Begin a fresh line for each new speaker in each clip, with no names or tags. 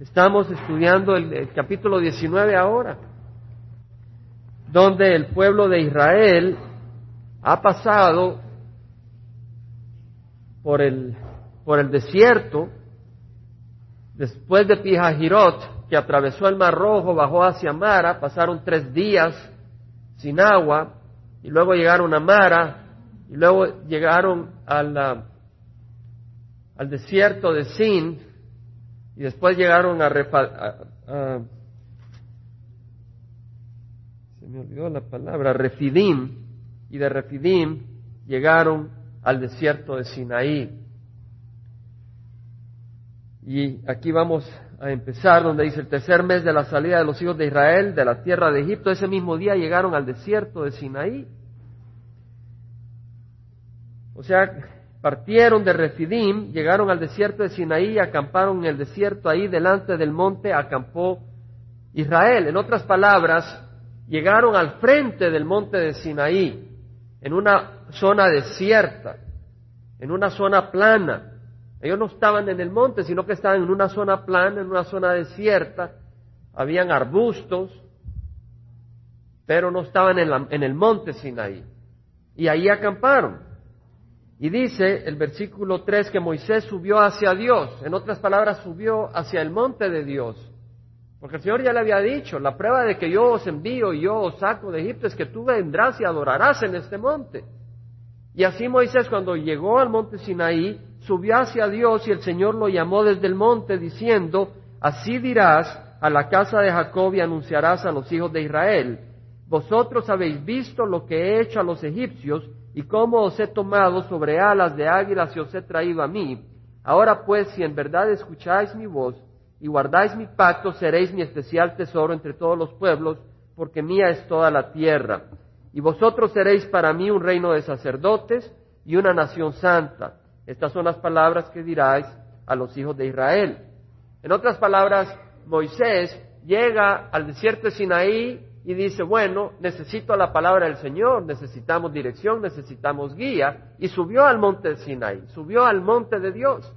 Estamos estudiando el, capítulo 19 ahora, donde el pueblo de Israel ha pasado por el, por el desierto, después de Pijajirot, que atravesó el Mar Rojo, bajó hacia Mara, pasaron tres días sin agua, y luego llegaron a Mara, y luego llegaron al desierto de Sin, y después llegaron a, se me olvidó la palabra, Refidim, y de Refidim llegaron al desierto de Sinaí. Y aquí vamos a empezar donde dice el tercer mes de la salida de los hijos de Israel de la tierra de Egipto. Ese mismo día llegaron al desierto de Sinaí. O sea, partieron de Refidim, llegaron al desierto de Sinaí acamparon en el desierto ahí delante del monte, acampó Israel. En otras palabras, llegaron al frente del monte de Sinaí, en una zona desierta, en una zona plana. Ellos no estaban en el monte, sino que estaban en una zona plana, en una zona desierta. Habían arbustos, pero no estaban en, en el monte Sinaí. Y ahí acamparon. Y dice el versículo 3 que Moisés subió hacia Dios, en otras palabras, subió hacia el monte de Dios. Porque el Señor ya le había dicho, la prueba de que yo os envío y yo os saco de Egipto es que tú vendrás y adorarás en este monte. Y así Moisés cuando llegó al monte Sinaí, subió hacia Dios y el Señor lo llamó desde el monte diciendo, así dirás a la casa de Jacob y anunciarás a los hijos de Israel, vosotros habéis visto lo que he hecho a los egipcios y cómo os he tomado sobre alas de águilas y os he traído a mí. Ahora pues, si en verdad escucháis mi voz y guardáis mi pacto, seréis mi especial tesoro entre todos los pueblos, porque mía es toda la tierra y vosotros seréis para mí un reino de sacerdotes y una nación santa. Estas son las palabras que diráis a los hijos de Israel. En otras palabras, Moisés llega al desierto de Sinaí y dice, bueno, necesito la palabra del Señor, necesitamos dirección, necesitamos guía, y subió al monte de Sinaí, subió al monte de Dios.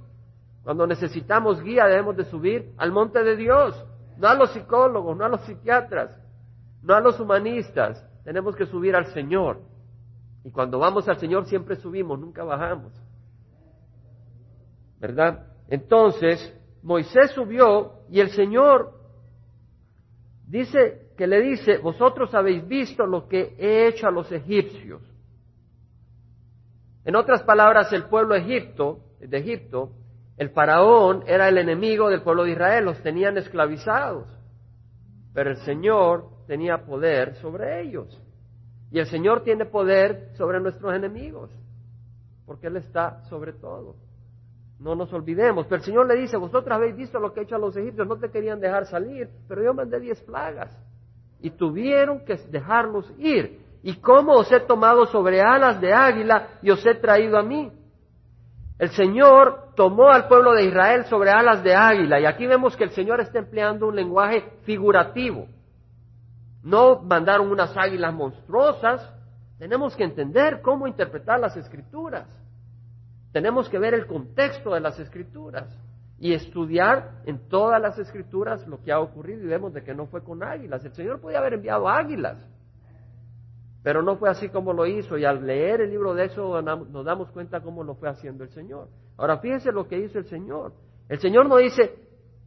Cuando necesitamos guía debemos de subir al monte de Dios, no a los psicólogos, no a los psiquiatras, no a los humanistas, tenemos que subir al Señor. Y cuando vamos al Señor siempre subimos, nunca bajamos. ¿Verdad? Entonces, Moisés subió y el Señor dice que le dice, vosotros habéis visto lo que he hecho a los egipcios. En otras palabras, el pueblo Egipto, de Egipto, el faraón era el enemigo del pueblo de Israel, los tenían esclavizados. Pero el Señor tenía poder sobre ellos. Y el Señor tiene poder sobre nuestros enemigos, porque Él está sobre todo. No nos olvidemos. Pero el Señor le dice, vosotros habéis visto lo que he hecho a los egipcios, no te querían dejar salir, pero yo mandé diez plagas. Y tuvieron que dejarlos ir. ¿Y cómo os he tomado sobre alas de águila y os he traído a mí? El Señor tomó al pueblo de Israel sobre alas de águila. Y aquí vemos que el Señor está empleando un lenguaje figurativo. No mandaron unas águilas monstruosas. Tenemos que entender cómo interpretar las escrituras. Tenemos que ver el contexto de las escrituras y estudiar en todas las escrituras lo que ha ocurrido y vemos de que no fue con águilas. El Señor podía haber enviado águilas, pero no fue así como lo hizo y al leer el libro de eso nos damos cuenta cómo lo fue haciendo el Señor. Ahora fíjense lo que hizo el Señor. El Señor no dice,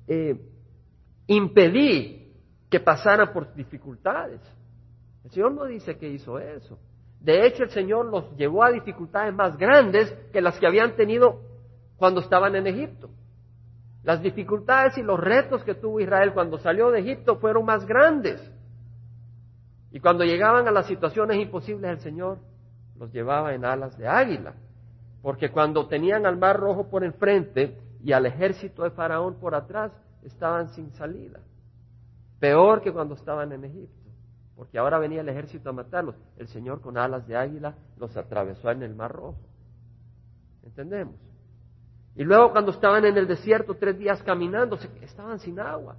eh, impedí que pasaran por dificultades. El Señor no dice que hizo eso. De hecho, el Señor los llevó a dificultades más grandes que las que habían tenido cuando estaban en Egipto. Las dificultades y los retos que tuvo Israel cuando salió de Egipto fueron más grandes. Y cuando llegaban a las situaciones imposibles, el Señor los llevaba en alas de águila. Porque cuando tenían al mar rojo por enfrente y al ejército de Faraón por atrás, estaban sin salida. Peor que cuando estaban en Egipto, porque ahora venía el ejército a matarlos. El Señor con alas de águila los atravesó en el Mar Rojo. ¿Entendemos? Y luego cuando estaban en el desierto tres días caminando, estaban sin agua.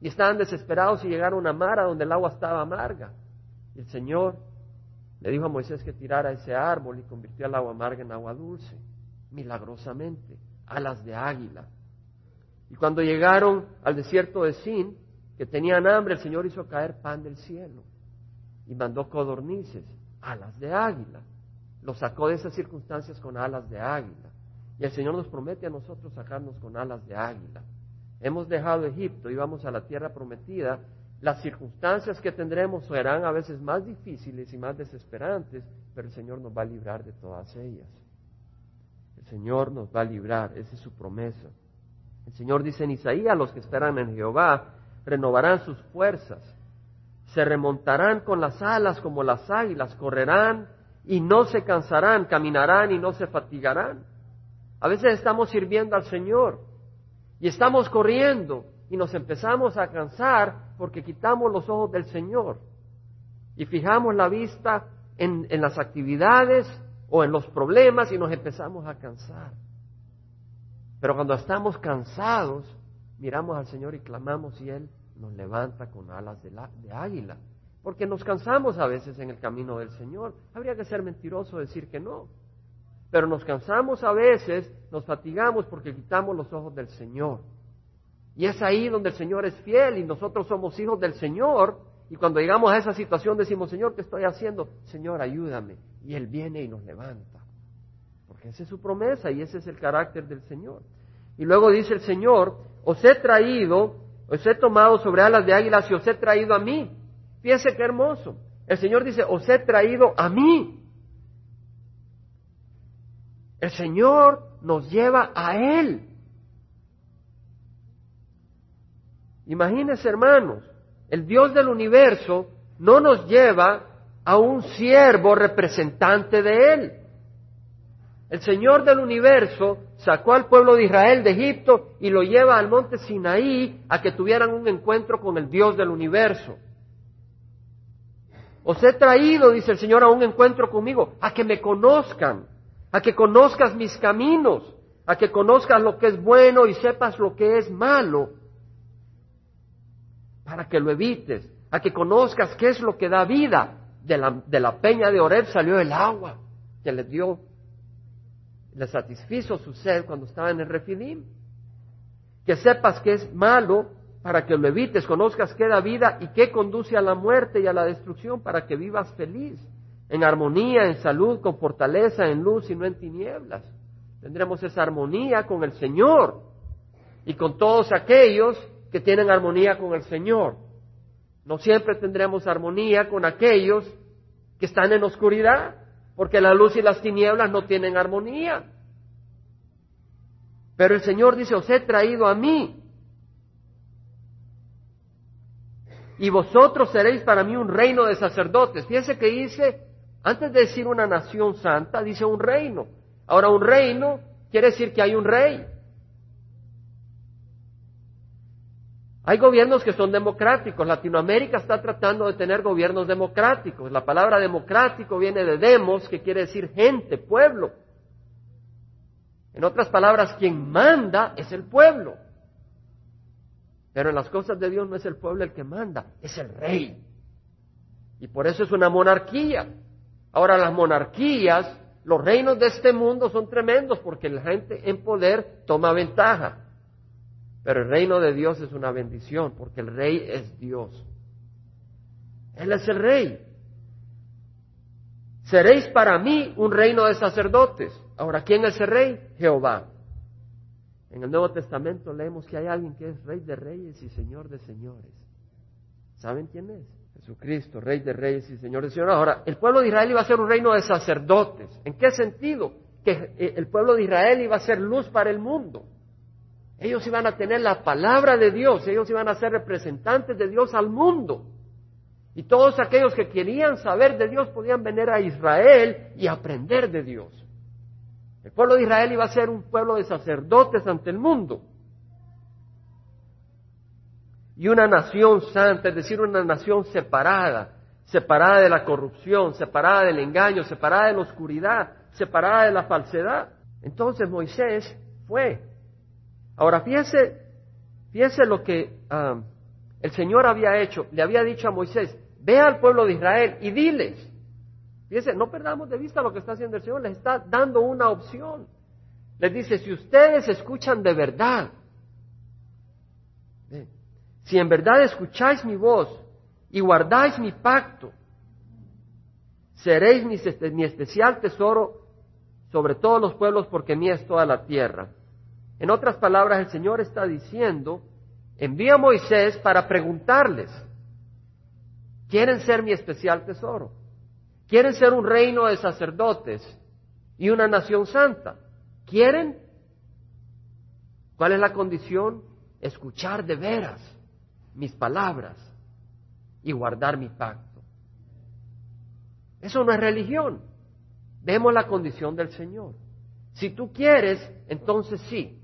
Y estaban desesperados y llegaron a Mara donde el agua estaba amarga. Y el Señor le dijo a Moisés que tirara ese árbol y convirtió el agua amarga en agua dulce, milagrosamente, alas de águila. Y cuando llegaron al desierto de Sin, que tenían hambre, el Señor hizo caer pan del cielo y mandó codornices, alas de águila. Los sacó de esas circunstancias con alas de águila. Y el Señor nos promete a nosotros sacarnos con alas de águila. Hemos dejado Egipto y vamos a la tierra prometida. Las circunstancias que tendremos serán a veces más difíciles y más desesperantes, pero el Señor nos va a librar de todas ellas. El Señor nos va a librar, esa es su promesa. El Señor dice en Isaías, los que esperan en Jehová renovarán sus fuerzas, se remontarán con las alas como las águilas, correrán y no se cansarán, caminarán y no se fatigarán. A veces estamos sirviendo al Señor y estamos corriendo y nos empezamos a cansar porque quitamos los ojos del Señor y fijamos la vista en, las actividades o en los problemas y nos empezamos a cansar. Pero cuando estamos cansados, miramos al Señor y clamamos y Él nos levanta con alas de, águila. Porque nos cansamos a veces en el camino del Señor. Habría que ser mentiroso decir que no. Pero nos cansamos a veces, nos fatigamos porque quitamos los ojos del Señor. Y es ahí donde el Señor es fiel y nosotros somos hijos del Señor. Y cuando llegamos a esa situación decimos, Señor, ¿qué estoy haciendo? Señor, ayúdame. Y Él viene y nos levanta. Porque esa es su promesa y ese es el carácter del Señor. Y luego dice el Señor, os he traído, os he tomado sobre alas de águilas y os he traído a mí. Fíjense qué hermoso. El Señor dice, os he traído a mí. El Señor nos lleva a Él. Imagínense, hermanos, el Dios del universo no nos lleva a un siervo representante de Él. El Señor del universo sacó al pueblo de Israel de Egipto y lo lleva al monte Sinaí a que tuvieran un encuentro con el Dios del universo. Os he traído, dice el Señor, a un encuentro conmigo, a que me conozcan, a que conozcas mis caminos, a que conozcas lo que es bueno y sepas lo que es malo, para que lo evites, a que conozcas qué es lo que da vida. De la, de la peña de Oreb salió el agua que le dio le satisfizo su sed cuando estaba en el refidim. Que sepas que es malo para que lo evites, conozcas qué da vida y qué conduce a la muerte y a la destrucción para que vivas feliz, en armonía, en salud, con fortaleza, en luz y no en tinieblas. Tendremos esa armonía con el Señor y con todos aquellos que tienen armonía con el Señor. No siempre tendremos armonía con aquellos que están en oscuridad porque la luz y las tinieblas no tienen armonía. Pero el Señor dice, os he traído a mí. Y vosotros seréis para mí un reino de sacerdotes. Fíjense que dice, antes de decir una nación santa, dice un reino. Ahora un reino quiere decir que hay un rey. Hay gobiernos que son democráticos. Latinoamérica está tratando de tener gobiernos democráticos. La palabra democrático viene de demos, que quiere decir gente, pueblo. En otras palabras, quien manda es el pueblo. Pero en las cosas de Dios no es el pueblo el que manda, es el rey. Y por eso es una monarquía. Ahora las monarquías, los reinos de este mundo son tremendos porque la gente en poder toma ventaja. Pero el reino de Dios es una bendición porque el rey es Dios. Él es el rey. Seréis para mí un reino de sacerdotes. Ahora, ¿quién es el rey? Jehová. En el Nuevo Testamento leemos que hay alguien que es rey de reyes y señor de señores. ¿Saben quién es? Jesucristo, rey de reyes y señor de señores. Ahora, el pueblo de Israel iba a ser un reino de sacerdotes. ¿En qué sentido? Que el pueblo de Israel iba a ser luz para el mundo. Ellos iban a tener la palabra de Dios, ellos iban a ser representantes de Dios al mundo. Y todos aquellos que querían saber de Dios podían venir a Israel y aprender de Dios. El pueblo de Israel iba a ser un pueblo de sacerdotes ante el mundo. Y una nación santa, es decir, una nación separada, separada de la corrupción, separada del engaño, separada de la oscuridad, separada de la falsedad. Entonces Moisés fue Ahora fíjese, fíjese lo que um, el Señor había hecho. Le había dicho a Moisés, ve al pueblo de Israel y diles. Fíjese, no perdamos de vista lo que está haciendo el Señor, les está dando una opción. Les dice, si ustedes escuchan de verdad Si en verdad escucháis mi voz y guardáis mi pacto, seréis mi, especial tesoro sobre todos los pueblos porque mía es toda la tierra. En otras palabras, el Señor está diciendo, envía a Moisés para preguntarles, ¿quieren ser mi especial tesoro? ¿Quieren ser un reino de sacerdotes y una nación santa? ¿Quieren? ¿Cuál es la condición? Escuchar de veras mis palabras y guardar mi pacto. Eso no es religión. Vemos la condición del Señor. Si tú quieres, entonces sí.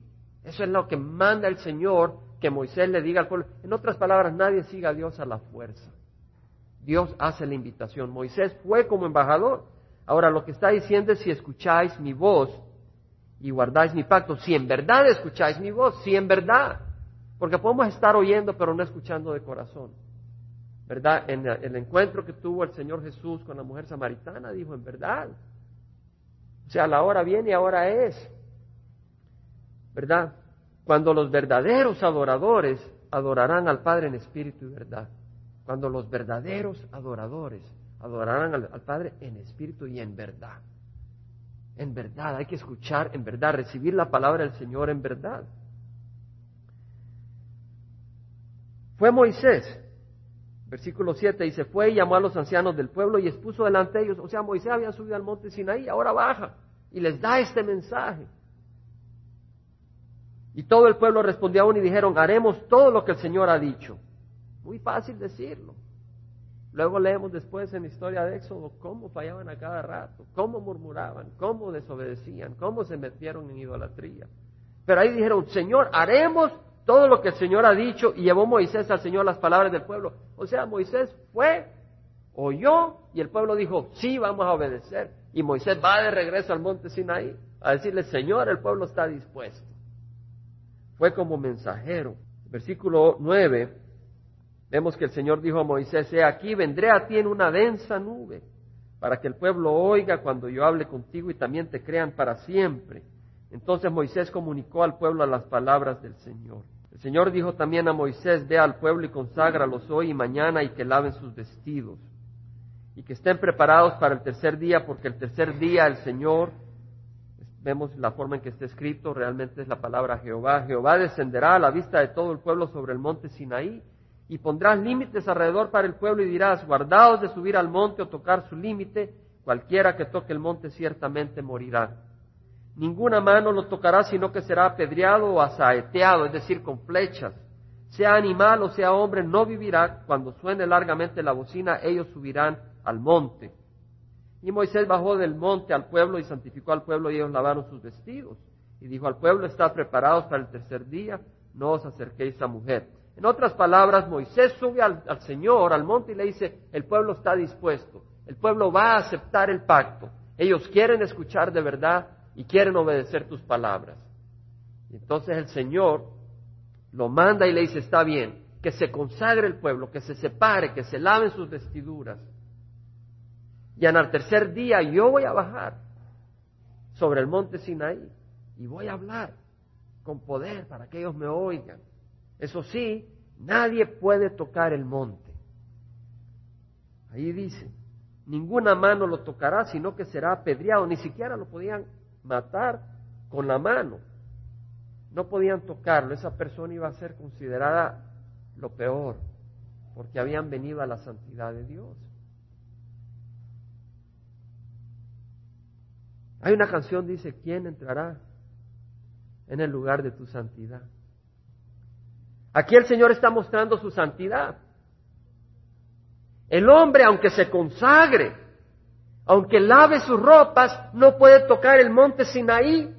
Eso es lo que manda el Señor que Moisés le diga al pueblo. En otras palabras, nadie siga a Dios a la fuerza. Dios hace la invitación. Moisés fue como embajador. Ahora lo que está diciendo es si escucháis mi voz y guardáis mi pacto, si en verdad escucháis mi voz, si en verdad, porque podemos estar oyendo pero no escuchando de corazón. ¿Verdad? En el encuentro que tuvo el Señor Jesús con la mujer samaritana, dijo, en verdad. O sea, la hora viene y ahora es. ¿Verdad? Cuando los verdaderos adoradores adorarán al Padre en espíritu y verdad. Cuando los verdaderos adoradores adorarán al, Padre en espíritu y en verdad. En verdad, hay que escuchar en verdad, recibir la palabra del Señor en verdad. Fue Moisés Versículo 7 dice, fue y llamó a los ancianos del pueblo y expuso delante de ellos, o sea, Moisés había subido al monte Sinaí, ahora baja y les da este mensaje. Y todo el pueblo respondió aún y dijeron, haremos todo lo que el Señor ha dicho. Muy fácil decirlo. Luego leemos después en la historia de Éxodo cómo fallaban a cada rato, cómo murmuraban, cómo desobedecían, cómo se metieron en idolatría. Pero ahí dijeron, Señor, haremos todo lo que el Señor ha dicho y llevó Moisés al Señor las palabras del pueblo. O sea, Moisés fue, oyó y el pueblo dijo, sí, vamos a obedecer. Y Moisés va de regreso al monte Sinaí a decirle, Señor, el pueblo está dispuesto. Fue como mensajero. Versículo 9, vemos que el Señor dijo a Moisés, he aquí, vendré a ti en una densa nube, para que el pueblo oiga cuando yo hable contigo y también te crean para siempre. Entonces Moisés comunicó al pueblo las palabras del Señor. El Señor dijo también a Moisés, ve al pueblo y conságralos hoy y mañana y que laven sus vestidos y que estén preparados para el tercer día, porque el tercer día el Señor, vemos la forma en que está escrito, realmente es la palabra Jehová. Jehová descenderá a la vista de todo el pueblo sobre el monte Sinaí y pondrás límites alrededor para el pueblo y dirás, guardaos de subir al monte o tocar su límite, cualquiera que toque el monte ciertamente morirá. Ninguna mano lo tocará, sino que será apedreado o asaeteado, es decir, con flechas. Sea animal o sea hombre, no vivirá. Cuando suene largamente la bocina, ellos subirán al monte. Y Moisés bajó del monte al pueblo y santificó al pueblo y ellos lavaron sus vestidos. Y dijo al pueblo, estad preparados para el tercer día, no os acerquéis a mujer. En otras palabras, Moisés sube al, al Señor, al monte, y le dice, el pueblo está dispuesto, el pueblo va a aceptar el pacto. Ellos quieren escuchar de verdad y quieren obedecer tus palabras. entonces el Señor lo manda y le dice, está bien, que se consagre el pueblo, que se separe, que se laven sus vestiduras. Y en el tercer día yo voy a bajar sobre el monte Sinaí y voy a hablar con poder para que ellos me oigan. Eso sí, nadie puede tocar el monte. Ahí dice, ninguna mano lo tocará, sino que será apedreado, ni siquiera lo podían matar con la mano. No podían tocarlo, esa persona iba a ser considerada lo peor, porque habían venido a la santidad de Dios. Hay una canción dice, ¿quién entrará en el lugar de tu santidad? Aquí el Señor está mostrando su santidad. El hombre, aunque se consagre, aunque lave sus ropas, no puede tocar el monte Sinaí.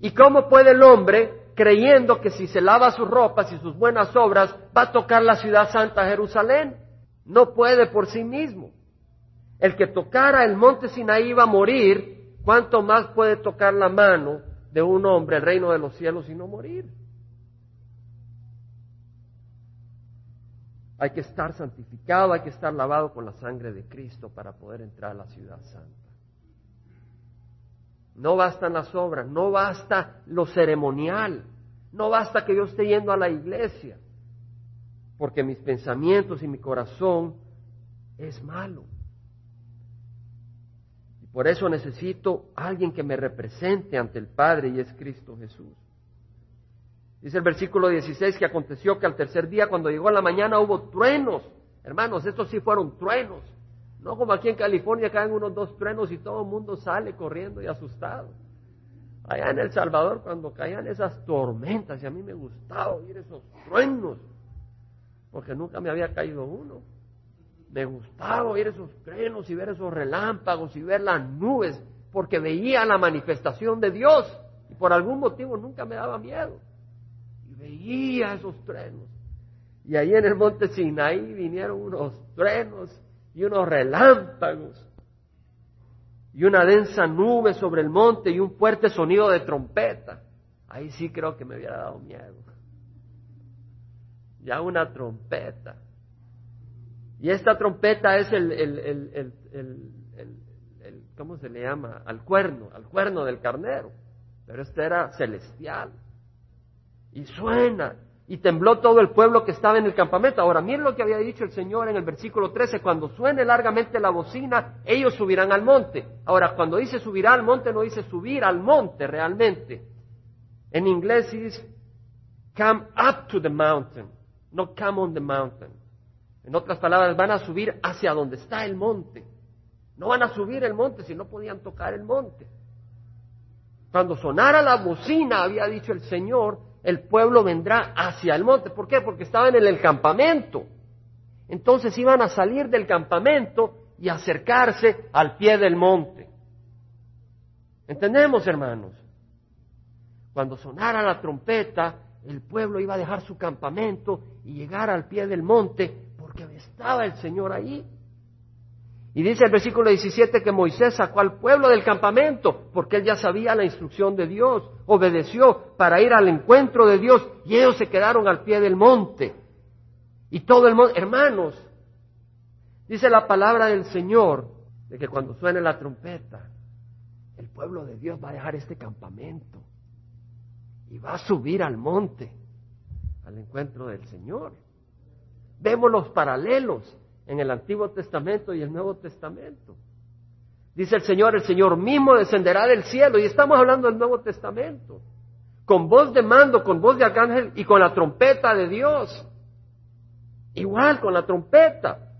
¿Y cómo puede el hombre, creyendo que si se lava sus ropas y sus buenas obras, va a tocar la ciudad santa Jerusalén? No puede por sí mismo. El que tocara el monte Sinaí va a morir, ¿cuánto más puede tocar la mano de un hombre el reino de los cielos y no morir? Hay que estar santificado, hay que estar lavado con la sangre de Cristo para poder entrar a la ciudad santa. No bastan las obras, no basta lo ceremonial, No basta que yo esté yendo a la iglesia, porque mis pensamientos y mi corazón es malo. Por eso necesito alguien que me represente ante el Padre y es Cristo Jesús. Dice el versículo 16 que aconteció que al tercer día, cuando llegó a la mañana, hubo truenos. Hermanos, estos sí fueron truenos. No como aquí en California caen unos dos truenos y todo el mundo sale corriendo y asustado. Allá en El Salvador, cuando caían esas tormentas, y a mí me gustaba oír esos truenos, porque nunca me había caído uno. Me gustaba oír esos truenos y ver esos relámpagos y ver las nubes, porque veía la manifestación de Dios y por algún motivo nunca me daba miedo. Y veía esos truenos. Y ahí en el monte Sinaí vinieron unos truenos y unos relámpagos y una densa nube sobre el monte y un fuerte sonido de trompeta. Ahí sí creo que me hubiera dado miedo. Ya una trompeta. Y esta trompeta es el, el, el, el, ¿cómo se le llama? Al cuerno, al cuerno del carnero. Pero este era celestial. Y suena y tembló todo el pueblo que estaba en el campamento. Ahora, miren lo que había dicho el Señor en el versículo 13, cuando suene largamente la bocina, ellos subirán al monte. Ahora, cuando dice subirá al monte, no dice subir al monte realmente. En inglés dice come up to the mountain, no come on the mountain. En otras palabras, van a subir hacia donde está el monte. No van a subir el monte si no podían tocar el monte. Cuando sonara la bocina, había dicho el Señor, el pueblo vendrá hacia el monte. ¿Por qué? Porque estaban en el campamento. Entonces iban a salir del campamento y acercarse al pie del monte. ¿Entendemos, hermanos? Cuando sonara la trompeta, el pueblo iba a dejar su campamento y llegar al pie del monte estaba el Señor ahí. Y dice el versículo 17 que Moisés sacó al pueblo del campamento porque él ya sabía la instrucción de Dios, obedeció para ir al encuentro de Dios y ellos se quedaron al pie del monte. Y todo el monte, hermanos, dice la palabra del Señor de que cuando suene la trompeta, el pueblo de Dios va a dejar este campamento y va a subir al monte al encuentro del Señor. Vemos los paralelos en el Antiguo Testamento y el Nuevo Testamento. Dice el Señor, el Señor mismo descenderá del cielo, y estamos hablando del Nuevo Testamento, con voz de mando, con voz de arcángel y con la trompeta de Dios. Igual con la trompeta.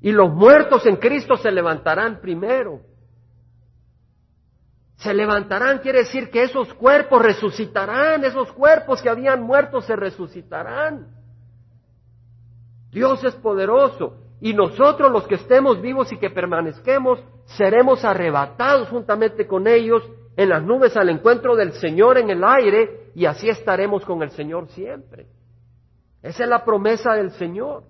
Y los muertos en Cristo se levantarán primero. Se levantarán quiere decir que esos cuerpos resucitarán, esos cuerpos que habían muerto se resucitarán. Dios es poderoso y nosotros los que estemos vivos y que permanezquemos seremos arrebatados juntamente con ellos en las nubes al encuentro del Señor en el aire y así estaremos con el Señor siempre. Esa es la promesa del Señor.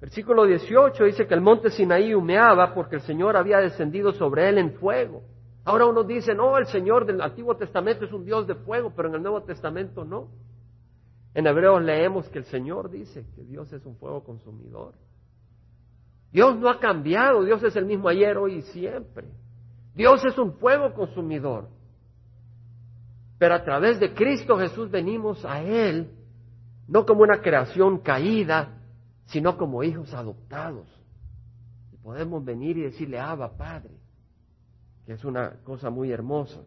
Versículo 18 dice que el monte Sinaí humeaba porque el Señor había descendido sobre él en fuego. Ahora uno dice, no, el Señor del Antiguo Testamento es un Dios de fuego, pero en el Nuevo Testamento no. En Hebreos leemos que el Señor dice que Dios es un fuego consumidor. Dios no ha cambiado, Dios es el mismo ayer, hoy y siempre. Dios es un fuego consumidor. Pero a través de Cristo Jesús venimos a Él, no como una creación caída, sino como hijos adoptados. Y podemos venir y decirle, Abba, Padre, que es una cosa muy hermosa.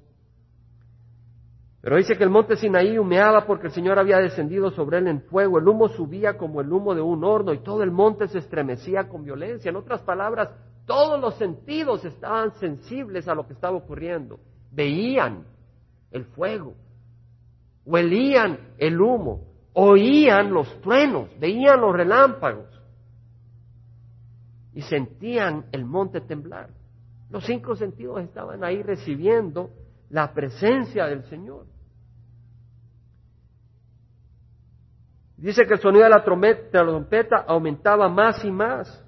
Pero dice que el monte Sinaí humeaba porque el Señor había descendido sobre él en fuego. El humo subía como el humo de un horno y todo el monte se estremecía con violencia. En otras palabras, todos los sentidos estaban sensibles a lo que estaba ocurriendo. Veían el fuego, huelían el humo, oían los truenos, veían los relámpagos y sentían el monte temblar. Los cinco sentidos estaban ahí recibiendo la presencia del Señor. Dice que el sonido de la trompeta, aumentaba más y más.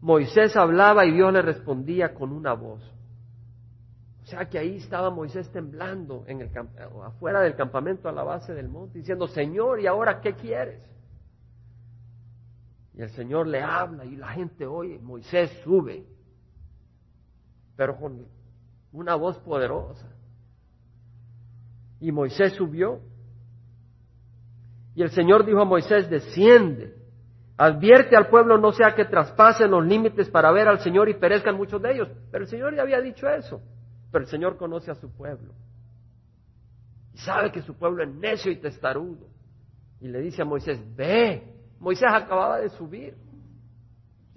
Moisés hablaba y Dios le respondía con una voz. O sea que ahí estaba Moisés temblando en el afuera del campamento a la base del monte, diciendo, Señor, ¿y ahora qué quieres? Y el Señor le habla y la gente oye, Moisés sube, pero con una voz poderosa. Y Moisés subió. Y el Señor dijo a Moisés, desciende, advierte al pueblo no sea que traspasen los límites para ver al Señor y perezcan muchos de ellos. Pero el Señor ya había dicho eso. Pero el Señor conoce a su pueblo. Y sabe que su pueblo es necio y testarudo. Y le dice a Moisés, ve. Moisés acababa de subir.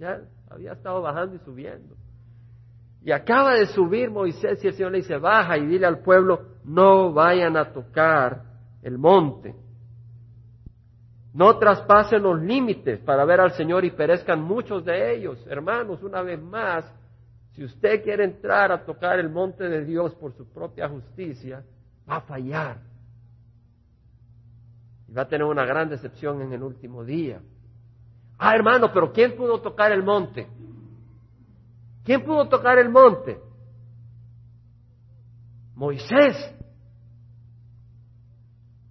Ya había estado bajando y subiendo. Y acaba de subir Moisés y el Señor le dice, baja y dile al pueblo, no vayan a tocar el monte. No traspasen los límites para ver al Señor y perezcan muchos de ellos. Hermanos, una vez más, si usted quiere entrar a tocar el monte de Dios por su propia justicia, va a fallar. Y va a tener una gran decepción en el último día. Ah, hermano, pero ¿quién pudo tocar el monte? ¿Quién pudo tocar el monte? Moisés.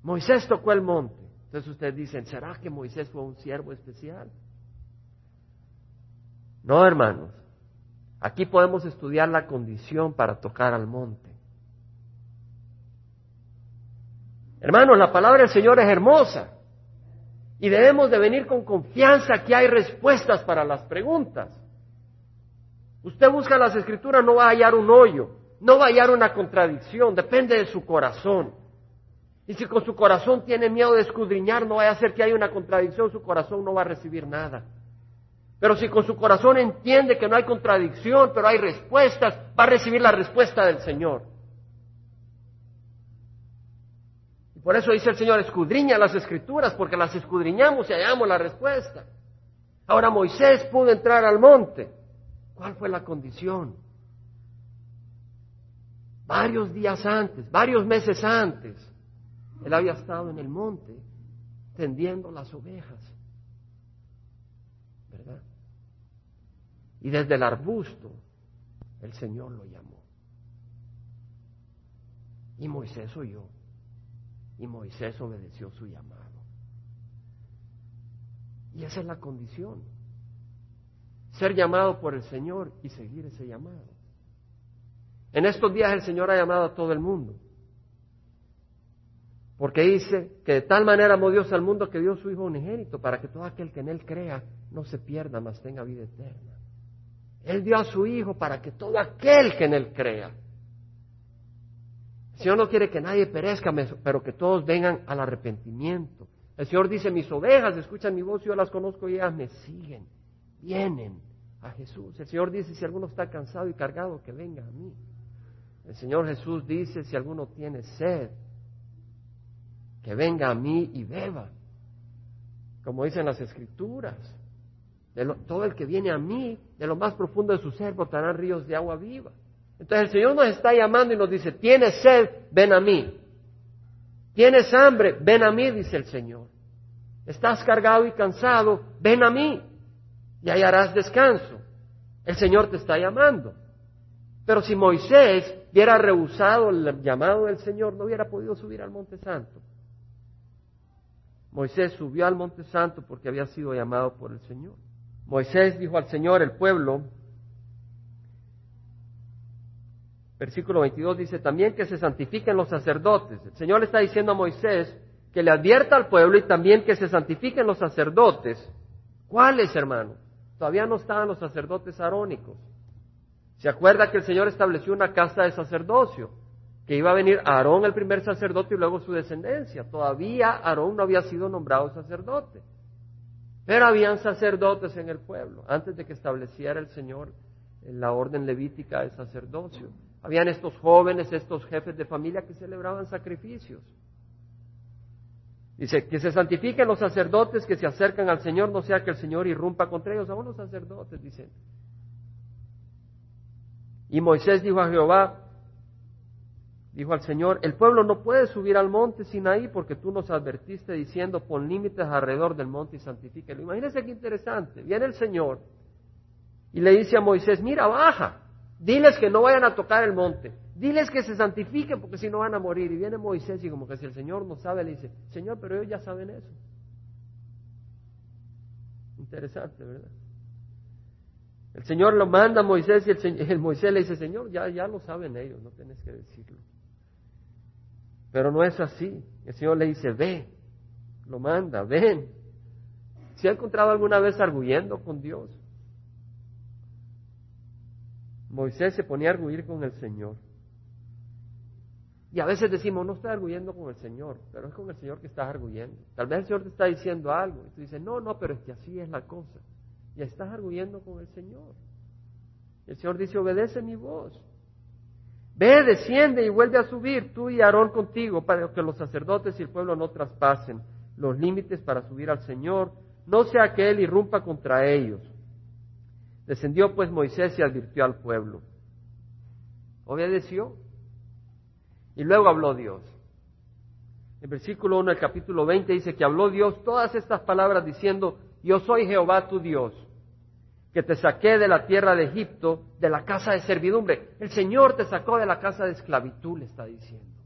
Moisés tocó el monte. Entonces ustedes dicen, ¿será que Moisés fue un siervo especial? No, hermanos. Aquí podemos estudiar la condición para tocar al monte. Hermanos, la palabra del Señor es hermosa. Y debemos de venir con confianza que hay respuestas para las preguntas. Usted busca las escrituras, no va a hallar un hoyo, no va a hallar una contradicción, depende de su corazón. Y si con su corazón tiene miedo de escudriñar, no vaya a ser que haya una contradicción, su corazón no va a recibir nada. Pero si con su corazón entiende que no hay contradicción, pero hay respuestas, va a recibir la respuesta del Señor. Por eso dice el Señor, escudriña las escrituras, porque las escudriñamos y hallamos la respuesta. Ahora Moisés pudo entrar al monte. ¿Cuál fue la condición? Varios días antes, varios meses antes, él había estado en el monte tendiendo las ovejas. ¿Verdad? Y desde el arbusto el Señor lo llamó. Y Moisés oyó. Y Moisés obedeció su llamado. Y esa es la condición. Ser llamado por el Señor y seguir ese llamado. En estos días el Señor ha llamado a todo el mundo. Porque dice que de tal manera amó Dios al mundo que dio su Hijo unigénito para que todo aquel que en Él crea no se pierda, mas tenga vida eterna. Él dio a su Hijo para que todo aquel que en Él crea el Señor no quiere que nadie perezca, pero que todos vengan al arrepentimiento. El Señor dice, mis ovejas escuchan mi voz, yo las conozco y ellas me siguen, vienen Jesús. El Señor dice, si alguno está cansado y cargado, que venga a mí. El Señor Jesús dice, si alguno tiene sed, que venga a mí y beba. Como dicen las escrituras, todo el que viene a mí, de lo más profundo de su ser, botarán ríos de agua viva. Entonces el Señor nos está llamando y nos dice, tienes sed, ven a mí. Tienes hambre, ven a mí, dice el Señor. Estás cargado y cansado, ven a mí y hallarás descanso. El Señor te está llamando. Pero si Moisés hubiera rehusado el llamado del Señor, no hubiera podido subir al Monte Santo. Moisés subió al Monte Santo porque había sido llamado por el Señor. Moisés dijo al Señor, el pueblo Versículo 22 dice también que se santifiquen los sacerdotes. El Señor le está diciendo a Moisés que le advierta al pueblo y también que se santifiquen los sacerdotes. ¿Cuáles, hermano? Todavía no estaban los sacerdotes arónicos. ¿Se acuerda que el Señor estableció una casa de sacerdocio? Que iba a venir Aarón el primer sacerdote y luego su descendencia. Todavía Aarón no había sido nombrado sacerdote. Pero habían sacerdotes en el pueblo antes de que estableciera el Señor la orden levítica de sacerdocio. Habían estos jóvenes, estos jefes de familia que celebraban sacrificios. Dice, que se santifiquen los sacerdotes que se acercan al Señor, no sea que el Señor irrumpa contra ellos. Aún los sacerdotes, dicen. Y Moisés dijo a Jehová, dijo al Señor, el pueblo no puede subir al monte Sinaí porque tú nos advertiste diciendo, pon límites alrededor del monte y santifíquelo. Imagínense qué interesante. Viene el Señor y le dice a Moisés, mira, baja. Diles que no vayan a tocar el monte. Diles que se santifiquen porque si no van a morir. Y viene Moisés y como que si el Señor no sabe, le dice, Señor, pero ellos ya saben eso. Interesante, ¿verdad? El Señor lo manda a Moisés y el, Moisés le dice, Señor, ya, ya lo saben ellos, no tienes que decirlo. Pero no es así. El Señor le dice, ve, lo manda, ven. ¿Se ha encontrado alguna vez arguyendo con Dios? Moisés se ponía a arguir con el Señor. Y a veces decimos, no estoy arguyendo con el Señor, pero es con el Señor que estás arguyendo. Tal vez el Señor te está diciendo algo y tú dices, no, no, pero es que así es la cosa. Y estás arguyendo con el Señor. El Señor dice, obedece mi voz. Ve, desciende y vuelve a subir, tú y Aarón contigo, para que los sacerdotes y el pueblo no traspasen los límites para subir al Señor, no sea que Él irrumpa contra ellos. Descendió pues Moisés y advirtió al pueblo. Obedeció. Y luego habló Dios. En versículo 1 del capítulo 20 dice que habló Dios todas estas palabras diciendo, yo soy Jehová tu Dios, que te saqué de la tierra de Egipto, de la casa de servidumbre. El Señor te sacó de la casa de esclavitud, le está diciendo.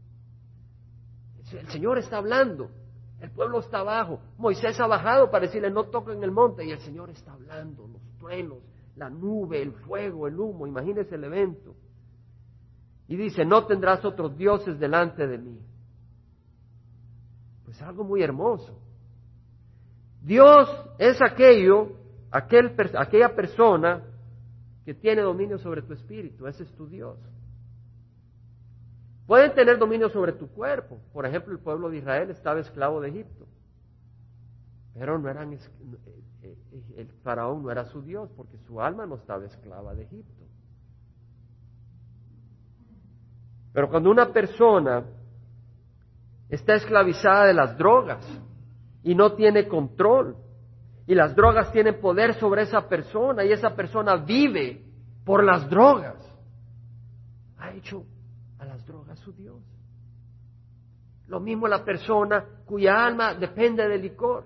El Señor está hablando. El pueblo está abajo. Moisés ha bajado para decirle no toquen el monte y el Señor está hablando. Los truenos, la nube, el fuego, el humo. Imagínese el evento. Y dice, no tendrás otros dioses delante de mí. Pues algo muy hermoso. Dios es aquello, aquel, aquella persona que tiene dominio sobre tu espíritu. Ese es tu Dios. Pueden tener dominio sobre tu cuerpo. Por ejemplo, el pueblo de Israel estaba esclavo de Egipto. Pero no eran, eh, eh, el faraón no era su Dios porque su alma no estaba esclava de Egipto. Pero cuando una persona está esclavizada de las drogas y no tiene control, y las drogas tienen poder sobre esa persona y esa persona vive por las drogas, ha hecho a las drogas su Dios. Lo mismo la persona cuya alma depende del licor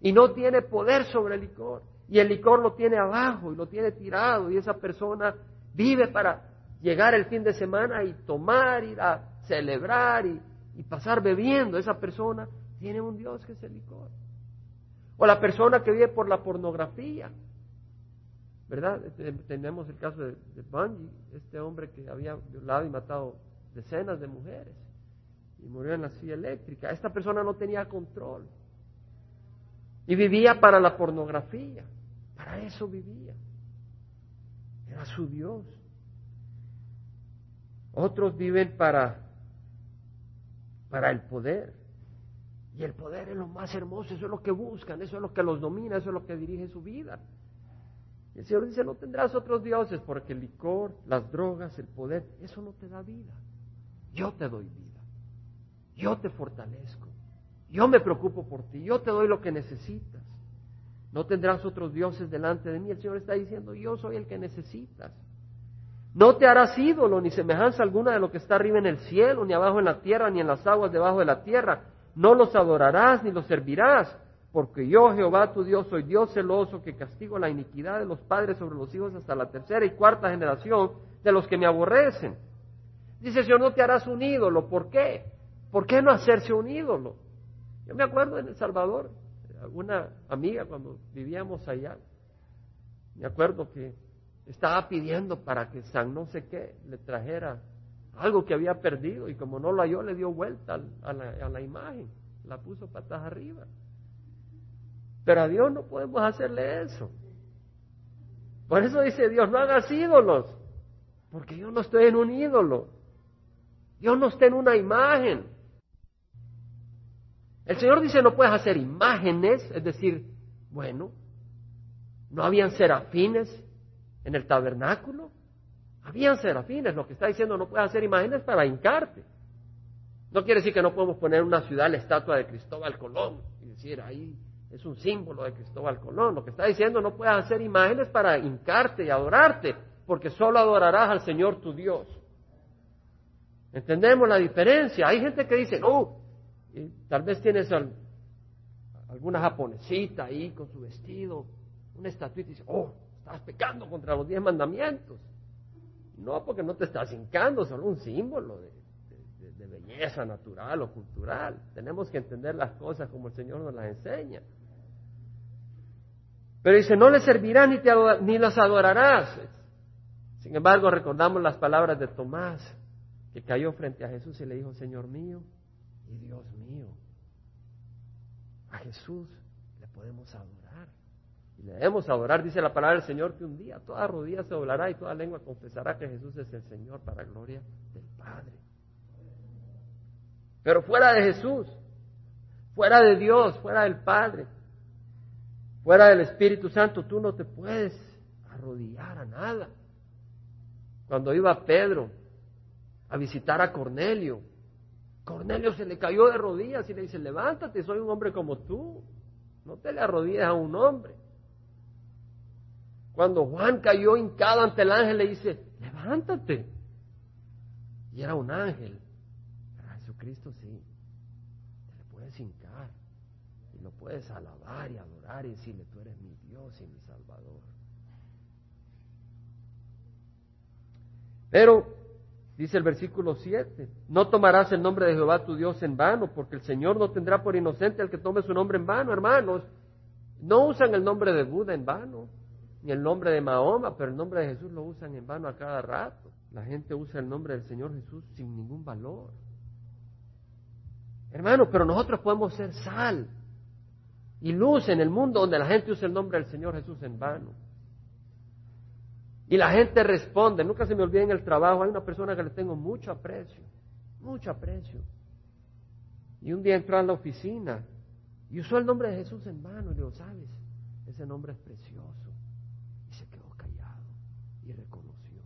y no tiene poder sobre el licor. Y el licor lo tiene abajo y lo tiene tirado y esa persona vive para llegar el fin de semana y tomar, ir a celebrar y, pasar bebiendo. Esa persona tiene un Dios que es el licor. O la persona que vive por la pornografía. ¿Verdad? Este, tenemos el caso de, de este hombre que había violado y matado decenas de mujeres y murió en la silla eléctrica. Esta persona no tenía control y vivía para la pornografía. Para eso vivía. Era su Dios. Otros viven para, para el poder. Y el poder es lo más hermoso, eso es lo que buscan, eso es lo que los domina, eso es lo que dirige su vida. Y el Señor dice, no tendrás otros dioses, porque el licor, las drogas, el poder, eso no te da vida. Yo te doy vida. Yo te fortalezco. Yo me preocupo por ti. Yo te doy lo que necesitas. No tendrás otros dioses delante de mí. El Señor está diciendo, yo soy el que necesitas. No te harás ídolo ni semejanza alguna de lo que está arriba en el cielo, ni abajo en la tierra, ni en las aguas debajo de la tierra. No los adorarás ni los servirás, porque yo, Jehová tu Dios, soy Dios celoso que castigo la iniquidad de los padres sobre los hijos hasta la tercera y cuarta generación de los que me aborrecen. Dice Señor, no te harás un ídolo. ¿Por qué? ¿Por qué no hacerse un ídolo? Yo me acuerdo en El Salvador, alguna amiga cuando vivíamos allá, me acuerdo que estaba pidiendo para que San no sé qué le trajera algo que había perdido y como no lo halló le dio vuelta a la, imagen, la puso patas arriba. Pero a Dios no podemos hacerle eso. Por eso dice Dios, no hagas ídolos, porque yo no estoy en un ídolo, Dios no está en una imagen. El Señor dice, no puedes hacer imágenes, es decir, bueno, no habían serafines en el tabernáculo. Habían serafines, lo que está diciendo no puedes hacer imágenes para hincarte. No quiere decir que no podemos poner una ciudad la estatua de Cristóbal Colón y decir ahí es un símbolo de Cristóbal Colón. Lo que está diciendo no puedes hacer imágenes para hincarte y adorarte, porque solo adorarás al Señor tu Dios. ¿Entendemos la diferencia? Hay gente que dice, no, tal vez tienes alguna japonesita ahí con su vestido, una estatuita y dice, oh, estás pecando contra los diez mandamientos. No, porque no te estás hincando, solo un símbolo de, belleza natural o cultural. Tenemos que entender las cosas como el Señor nos las enseña. Pero dice, no les servirás ni, te ni las adorarás. Sin embargo, recordamos las palabras de Tomás, que cayó frente a Jesús y le dijo, Señor mío y Dios mío. A Jesús le podemos adorar. Debemos adorar, dice la palabra del Señor, que un día toda rodilla se doblará y toda lengua confesará que Jesús es el Señor para gloria del Padre. Pero fuera de Jesús, fuera de Dios, fuera del Padre, fuera del Espíritu Santo, tú no te puedes arrodillar a nada. Cuando iba Pedro a visitar a Cornelio, Cornelio se le cayó de rodillas y le dice, levántate, soy un hombre como tú, no te le arrodilles a un hombre. Cuando Juan cayó hincado ante el ángel, le dice, levántate. Y era un ángel. Pero Jesucristo sí, te le puedes hincar y lo puedes alabar y adorar y decirle, tú eres mi Dios y mi Salvador. Pero, dice el versículo 7, no tomarás el nombre de Jehová tu Dios en vano, porque el Señor no tendrá por inocente al que tome su nombre en vano, hermanos. No usan el nombre de Buda en vano ni el nombre de Mahoma, pero el nombre de Jesús lo usan en vano a cada rato. La gente usa el nombre del Señor Jesús sin ningún valor. Hermano, pero nosotros podemos ser sal y luz en el mundo donde la gente usa el nombre del Señor Jesús en vano. Y la gente responde, nunca se me olvide en el trabajo, hay una persona que le tengo mucho aprecio, mucho aprecio. Y un día entró a la oficina y usó el nombre de Jesús en vano y le digo, ¿sabes? Ese nombre es precioso reconoció.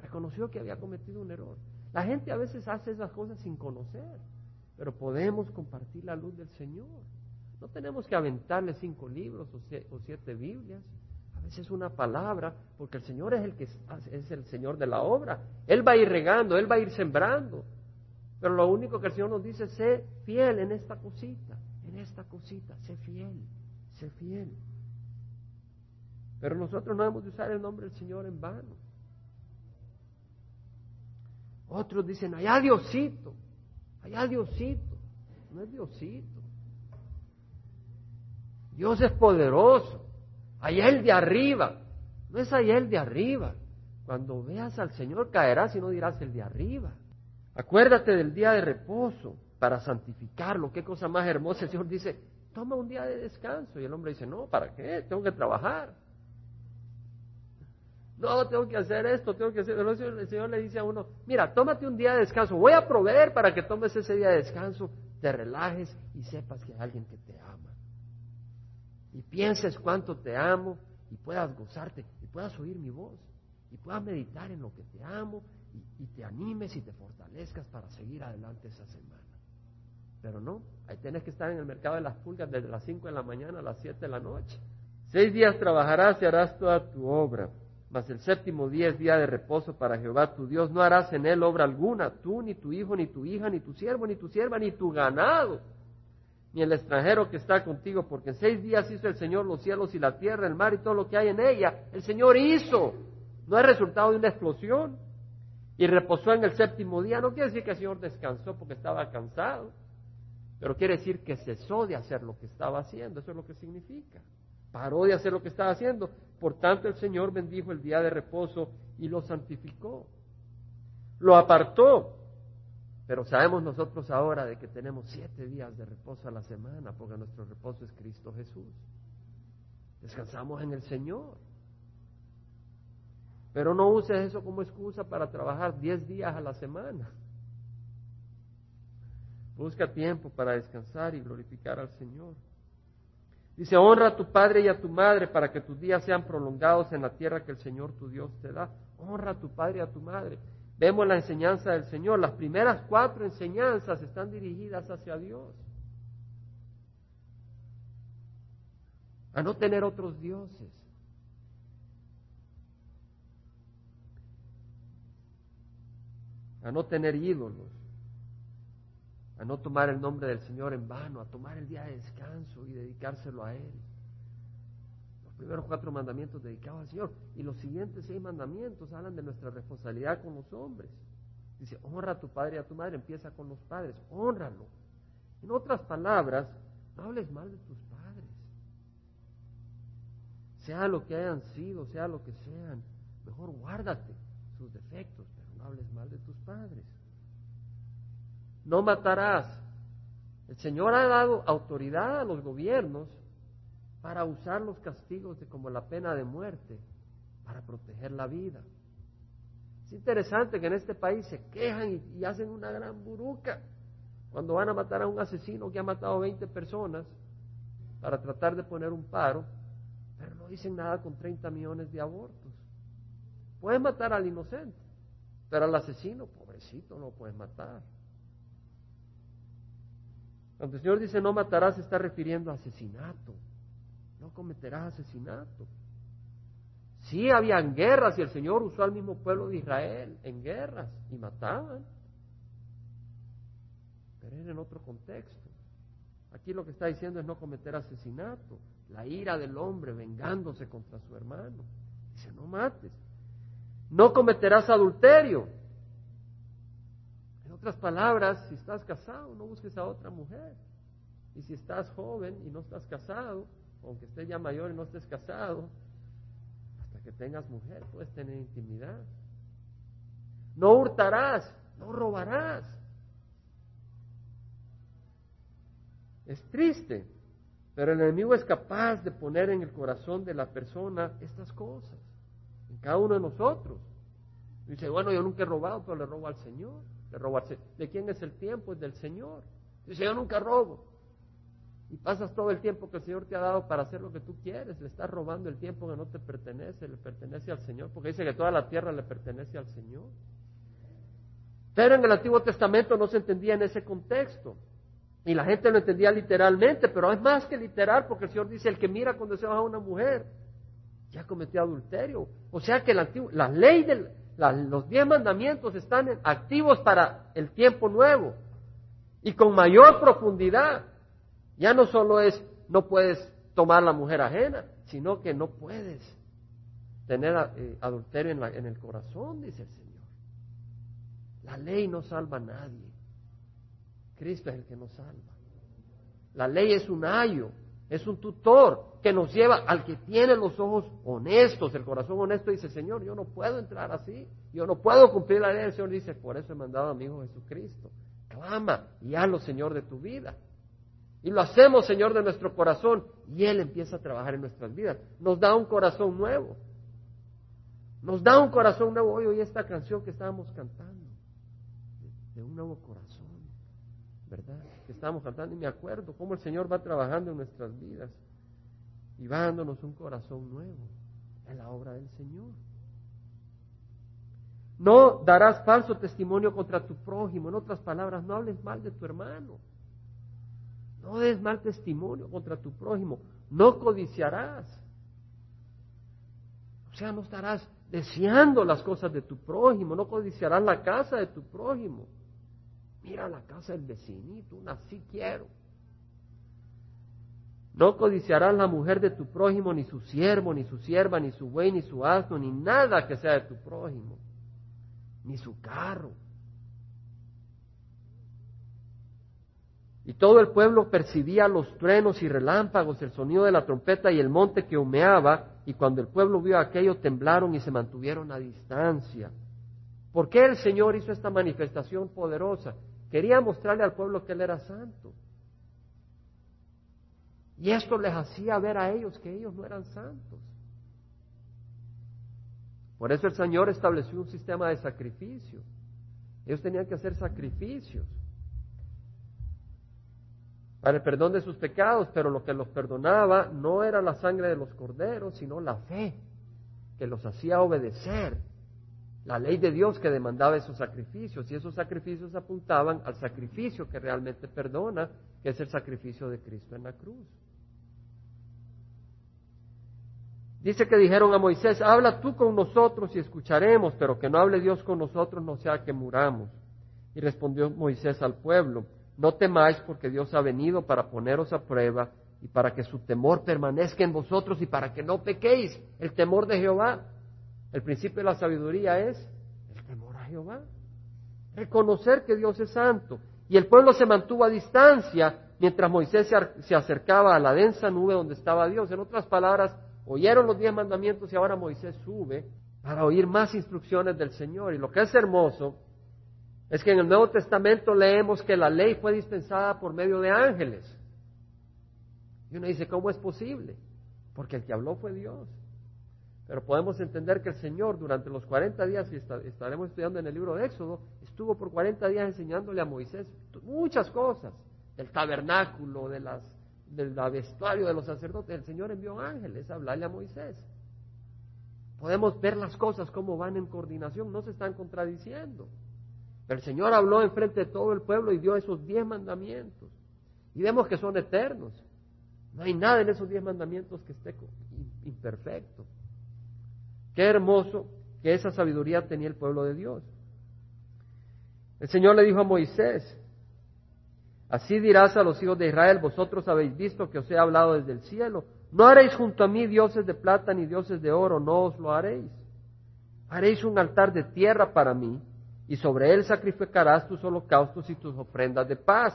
Reconoció que había cometido un error. La gente a veces hace esas cosas sin conocer, pero podemos compartir la luz del Señor. No tenemos que aventarle cinco libros o siete Biblias. A veces una palabra, porque el Señor es el que es el Señor de la obra. Él va a ir regando, Él va a ir sembrando. Pero lo único que el Señor nos dice, sé fiel en esta cosita, en esta cosita, sé fiel, sé fiel. Pero nosotros no debemos de usar el nombre del Señor en vano. Otros dicen, allá Diosito, allá Diosito. No es Diosito. Dios es poderoso. Allá el de arriba. No es allá el de arriba. Cuando veas al Señor caerás y no dirás el de arriba. Acuérdate del día de reposo para santificarlo. Qué cosa más hermosa. El Señor dice, toma un día de descanso. Y el hombre dice, no, ¿para qué? Tengo que trabajar. No, tengo que hacer esto, tengo que hacer. El Señor le dice a uno, mira, tómate un día de descanso, voy a proveer para que tomes ese día de descanso, te relajes y sepas que hay alguien que te ama. Y pienses cuánto te amo y puedas gozarte y puedas oír mi voz y puedas meditar en lo que te amo y, y te animes y te fortalezcas para seguir adelante esa semana. Pero no, ahí tienes que estar en el mercado de las pulgas desde las 5 de la mañana a las 7 de la noche. Seis días trabajarás y harás toda tu obra mas el séptimo día es día de reposo para Jehová tu Dios. No harás en él obra alguna, tú, ni tu hijo, ni tu hija, ni tu siervo, ni tu sierva, ni tu ganado, ni el extranjero que está contigo, porque en seis días hizo el Señor los cielos y la tierra, el mar y todo lo que hay en ella. El Señor hizo. No es resultado de una explosión. Y reposó en el séptimo día. No quiere decir que el Señor descansó porque estaba cansado, pero quiere decir que cesó de hacer lo que estaba haciendo. Eso es lo que significa paró de hacer lo que estaba haciendo. Por tanto, el Señor bendijo el día de reposo y lo santificó. Lo apartó. Pero sabemos nosotros ahora de que tenemos siete días de reposo a la semana, porque nuestro reposo es Cristo Jesús. Descansamos en el Señor. Pero no uses eso como excusa para trabajar diez días a la semana. Busca tiempo para descansar y glorificar al Señor. Dice, honra a tu padre y a tu madre para que tus días sean prolongados en la tierra que el Señor tu Dios te da. Honra a tu padre y a tu madre. Vemos la enseñanza del Señor. Las primeras cuatro enseñanzas están dirigidas hacia Dios. A no tener otros dioses. A no tener ídolos no tomar el nombre del Señor en vano, a tomar el día de descanso y dedicárselo a Él. Los primeros cuatro mandamientos dedicados al Señor y los siguientes seis mandamientos hablan de nuestra responsabilidad con los hombres. Dice, honra a tu padre y a tu madre, empieza con los padres, honralo. En otras palabras, no hables mal de tus padres. sea lo que hayan sido, sea lo que sean, mejor guárdate sus defectos, pero no hables mal de tus padres. No matarás. El Señor ha dado autoridad a los gobiernos para usar los castigos como la pena de muerte para proteger la vida. Es interesante que en este país se quejan y, y hacen una gran buruca cuando van a matar a un asesino que ha matado 20 personas para tratar de poner un paro, pero no dicen nada con 30 millones de abortos. Pueden matar al inocente, pero al asesino, pobrecito, no lo pueden matar. Cuando el Señor dice no matarás, se está refiriendo a asesinato. No cometerás asesinato. Sí, habían guerras y el Señor usó al mismo pueblo de Israel en guerras y mataban. Pero era en otro contexto. Aquí lo que está diciendo es no cometer asesinato, la ira del hombre vengándose contra su hermano. Dice, no mates. No cometerás adulterio. Palabras, si estás casado, no busques a otra mujer. Y si estás joven y no estás casado, aunque estés ya mayor y no estés casado, hasta que tengas mujer puedes tener intimidad. No hurtarás, no robarás. Es triste, pero el enemigo es capaz de poner en el corazón de la persona estas cosas, en cada uno de nosotros. Dice, bueno, yo nunca he robado, pero le robo al Señor. Robo al ¿De quién es el tiempo? Es del Señor. Dice, yo nunca robo. Y pasas todo el tiempo que el Señor te ha dado para hacer lo que tú quieres. Le estás robando el tiempo que no te pertenece, le pertenece al Señor, porque dice que toda la tierra le pertenece al Señor. Pero en el Antiguo Testamento no se entendía en ese contexto. Y la gente lo entendía literalmente, pero es más que literal, porque el Señor dice, el que mira cuando se va a una mujer, ya cometió adulterio. O sea que la, la ley los diez mandamientos están activos para el tiempo nuevo y con mayor profundidad. Ya no solo es, no puedes tomar la mujer ajena, sino que no puedes tener eh, adulterio en, en el corazón, dice el Señor. La ley no salva a nadie. Cristo es el que nos salva. La ley es un ayo, es un tutor que nos lleva al que tiene los ojos honestos, el corazón honesto, dice, Señor, yo no puedo entrar así, yo no puedo cumplir la ley. El Señor dice, por eso he mandado a mi Hijo Jesucristo. Clama y hazlo, Señor, de tu vida. Y lo hacemos, Señor, de nuestro corazón. Y Él empieza a trabajar en nuestras vidas. Nos da un corazón nuevo. Nos da un corazón nuevo. Hoy oí esta canción que estábamos cantando. De un nuevo corazón. ¿verdad? Que estábamos cantando y me acuerdo cómo el Señor va trabajando en nuestras vidas y va dándonos un corazón nuevo en la obra del Señor. No darás falso testimonio contra tu prójimo. En otras palabras, no hables mal de tu hermano. No des mal testimonio contra tu prójimo. No codiciarás. O sea, no estarás deseando las cosas de tu prójimo. No codiciarás la casa de tu prójimo. Mira la casa del vecinito, una sí quiero. No codiciarás la mujer de tu prójimo, ni su siervo, ni su sierva, ni su buey, ni su asno, ni nada que sea de tu prójimo, ni su carro. Y todo el pueblo percibía los truenos y relámpagos, el sonido de la trompeta y el monte que humeaba, y cuando el pueblo vio aquello temblaron y se mantuvieron a distancia. ¿Por qué el Señor hizo esta manifestación poderosa? Quería mostrarle al pueblo que Él era santo. Y esto les hacía ver a ellos que ellos no eran santos. Por eso el Señor estableció un sistema de sacrificio. Ellos tenían que hacer sacrificios para el perdón de sus pecados, pero lo que los perdonaba no era la sangre de los corderos, sino la fe que los hacía obedecer la ley de Dios que demandaba esos sacrificios y esos sacrificios apuntaban al sacrificio que realmente perdona, que es el sacrificio de Cristo en la cruz. Dice que dijeron a Moisés, habla tú con nosotros y escucharemos, pero que no hable Dios con nosotros no sea que muramos. Y respondió Moisés al pueblo, no temáis porque Dios ha venido para poneros a prueba y para que su temor permanezca en vosotros y para que no pequéis el temor de Jehová. El principio de la sabiduría es el temor a Jehová. Reconocer que Dios es santo. Y el pueblo se mantuvo a distancia mientras Moisés se acercaba a la densa nube donde estaba Dios. En otras palabras, oyeron los diez mandamientos y ahora Moisés sube para oír más instrucciones del Señor. Y lo que es hermoso es que en el Nuevo Testamento leemos que la ley fue dispensada por medio de ángeles. Y uno dice, ¿cómo es posible? Porque el que habló fue Dios. Pero podemos entender que el Señor durante los 40 días, y estaremos estudiando en el libro de Éxodo, estuvo por 40 días enseñándole a Moisés muchas cosas, del tabernáculo, de las, del vestuario de los sacerdotes. El Señor envió ángeles a hablarle a Moisés. Podemos ver las cosas cómo van en coordinación, no se están contradiciendo. El Señor habló enfrente de todo el pueblo y dio esos diez mandamientos. Y vemos que son eternos. No hay nada en esos diez mandamientos que esté imperfecto. Qué hermoso que esa sabiduría tenía el pueblo de Dios. El Señor le dijo a Moisés, así dirás a los hijos de Israel, vosotros habéis visto que os he hablado desde el cielo. No haréis junto a mí dioses de plata ni dioses de oro, no os lo haréis. Haréis un altar de tierra para mí, y sobre él sacrificarás tus holocaustos y tus ofrendas de paz,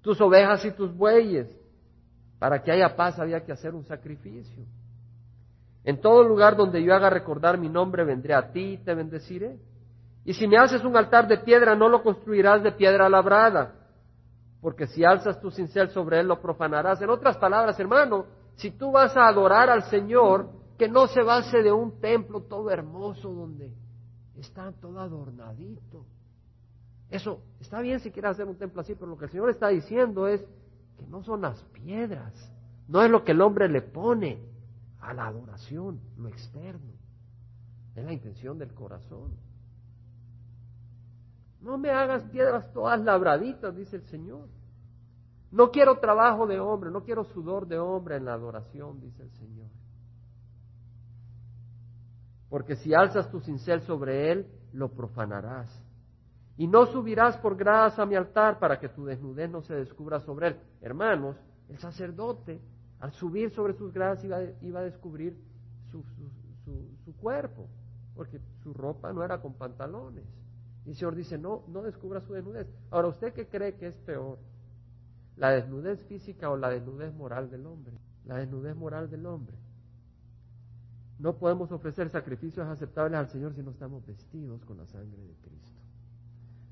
tus ovejas y tus bueyes. Para que haya paz había que hacer un sacrificio. En todo lugar donde yo haga recordar mi nombre, vendré a ti y te bendeciré. Y si me haces un altar de piedra, no lo construirás de piedra labrada, porque si alzas tu cincel sobre él, lo profanarás. En otras palabras, hermano, si tú vas a adorar al Señor, que no se base de un templo todo hermoso donde está todo adornadito. Eso está bien si quieres hacer un templo así, pero lo que el Señor está diciendo es que no son las piedras, no es lo que el hombre le pone, a la adoración, lo externo. Es la intención del corazón. No me hagas piedras todas labraditas, dice el Señor. No quiero trabajo de hombre, no quiero sudor de hombre en la adoración, dice el Señor. Porque si alzas tu cincel sobre él, lo profanarás. Y no subirás por gradas a mi altar para que tu desnudez no se descubra sobre él. Hermanos, el sacerdote al subir sobre sus gradas iba, iba a descubrir su, su, cuerpo, porque su ropa no era con pantalones. Y el Señor dice, no, no descubra su desnudez. Ahora, ¿usted qué cree que es peor? ¿La desnudez física o la desnudez moral del hombre? La desnudez moral del hombre. No podemos ofrecer sacrificios aceptables al Señor si no estamos vestidos con la sangre de Cristo.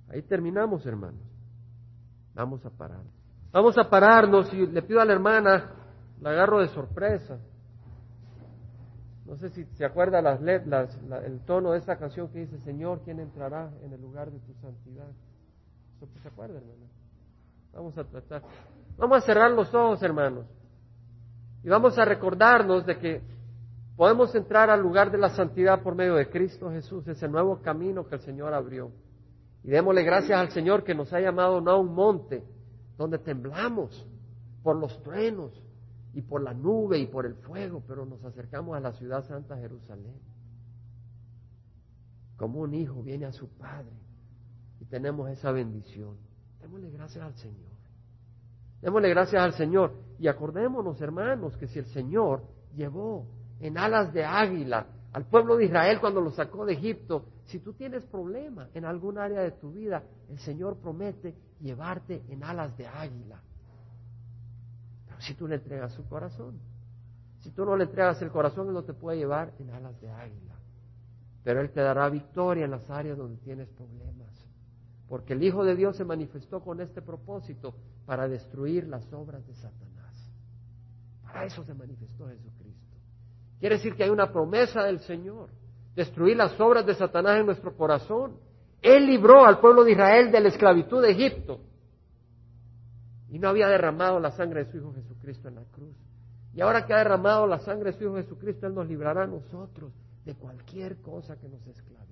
Ahí terminamos, hermanos. Vamos a parar. Vamos a pararnos y le pido a la hermana la agarro de sorpresa. No sé si se acuerda las el tono de esa canción que dice, Señor, ¿quién entrará en el lugar de tu santidad? ¿Se acuerda, hermano? Vamos a tratar. Vamos a cerrar los ojos, hermanos. Y vamos a recordarnos de que podemos entrar al lugar de la santidad por medio de Cristo Jesús, ese nuevo camino que el Señor abrió. Y démosle gracias al Señor que nos ha llamado no a un monte donde temblamos por los truenos, y por la nube y por el fuego, pero nos acercamos a la ciudad santa Jerusalén. Como un hijo viene a su padre y tenemos esa bendición. Démosle gracias al Señor. Démosle gracias al Señor. Y acordémonos, hermanos, que si el Señor llevó en alas de águila al pueblo de Israel cuando lo sacó de Egipto, si tú tienes problema en algún área de tu vida, el Señor promete llevarte en alas de águila si tú le entregas su corazón. Si tú no le entregas el corazón, Él no te puede llevar en alas de águila. Pero Él te dará victoria en las áreas donde tienes problemas. Porque el Hijo de Dios se manifestó con este propósito para destruir las obras de Satanás. Para eso se manifestó Jesucristo. Quiere decir que hay una promesa del Señor. Destruir las obras de Satanás en nuestro corazón. Él libró al pueblo de Israel de la esclavitud de Egipto y no había derramado la sangre de su Hijo Jesucristo en la cruz. Y ahora que ha derramado la sangre de su Hijo Jesucristo, Él nos librará a nosotros de cualquier cosa que nos esclavice.